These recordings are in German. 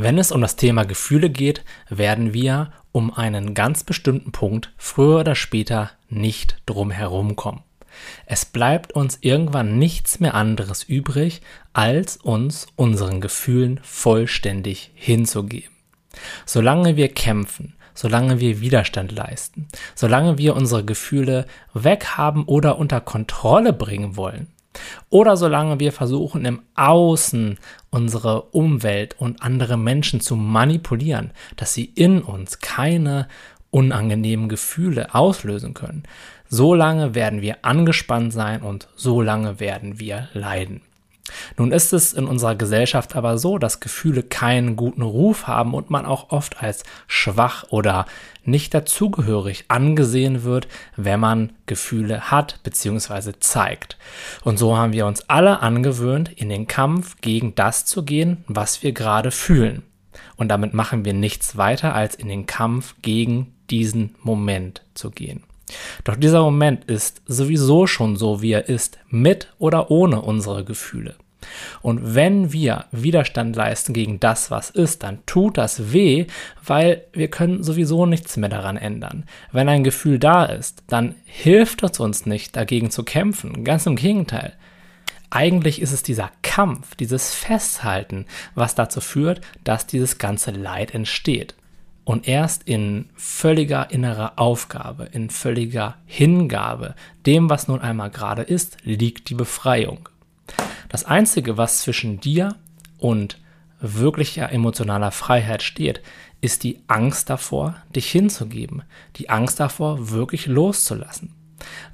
Wenn es um das Thema Gefühle geht, werden wir um einen ganz bestimmten Punkt früher oder später nicht drum kommen. Es bleibt uns irgendwann nichts mehr anderes übrig, als uns unseren Gefühlen vollständig hinzugeben. Solange wir kämpfen, solange wir Widerstand leisten, solange wir unsere Gefühle weghaben oder unter Kontrolle bringen wollen, oder solange wir versuchen, im Außen unsere Umwelt und andere Menschen zu manipulieren, dass sie in uns keine unangenehmen Gefühle auslösen können, so lange werden wir angespannt sein und so lange werden wir leiden. Nun ist es in unserer Gesellschaft aber so, dass Gefühle keinen guten Ruf haben und man auch oft als schwach oder nicht dazugehörig angesehen wird, wenn man Gefühle hat bzw. zeigt. Und so haben wir uns alle angewöhnt, in den Kampf gegen das zu gehen, was wir gerade fühlen. Und damit machen wir nichts weiter, als in den Kampf gegen diesen Moment zu gehen. Doch dieser Moment ist sowieso schon so, wie er ist, mit oder ohne unsere Gefühle. Und wenn wir Widerstand leisten gegen das, was ist, dann tut das weh, weil wir können sowieso nichts mehr daran ändern. Wenn ein Gefühl da ist, dann hilft es uns nicht, dagegen zu kämpfen. Ganz im Gegenteil. Eigentlich ist es dieser Kampf, dieses Festhalten, was dazu führt, dass dieses ganze Leid entsteht. Und erst in völliger innerer Aufgabe, in völliger Hingabe dem, was nun einmal gerade ist, liegt die Befreiung. Das Einzige, was zwischen dir und wirklicher emotionaler Freiheit steht, ist die Angst davor, dich hinzugeben, die Angst davor, wirklich loszulassen.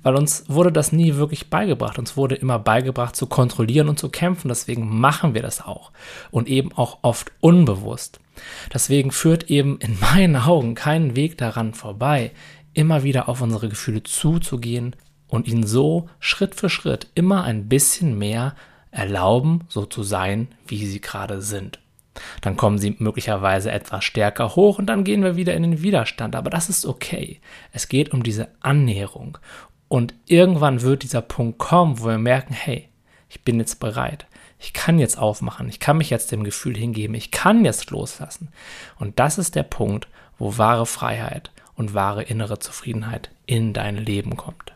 Weil uns wurde das nie wirklich beigebracht. Uns wurde immer beigebracht zu kontrollieren und zu kämpfen. Deswegen machen wir das auch. Und eben auch oft unbewusst. Deswegen führt eben in meinen Augen keinen Weg daran vorbei, immer wieder auf unsere Gefühle zuzugehen und ihnen so Schritt für Schritt immer ein bisschen mehr erlauben, so zu sein, wie sie gerade sind. Dann kommen sie möglicherweise etwas stärker hoch und dann gehen wir wieder in den Widerstand. Aber das ist okay. Es geht um diese Annäherung. Und irgendwann wird dieser Punkt kommen, wo wir merken, hey, ich bin jetzt bereit ich kann jetzt aufmachen, ich kann mich jetzt dem Gefühl hingeben, ich kann jetzt loslassen. Und das ist der Punkt, wo wahre Freiheit und wahre innere Zufriedenheit in dein Leben kommt.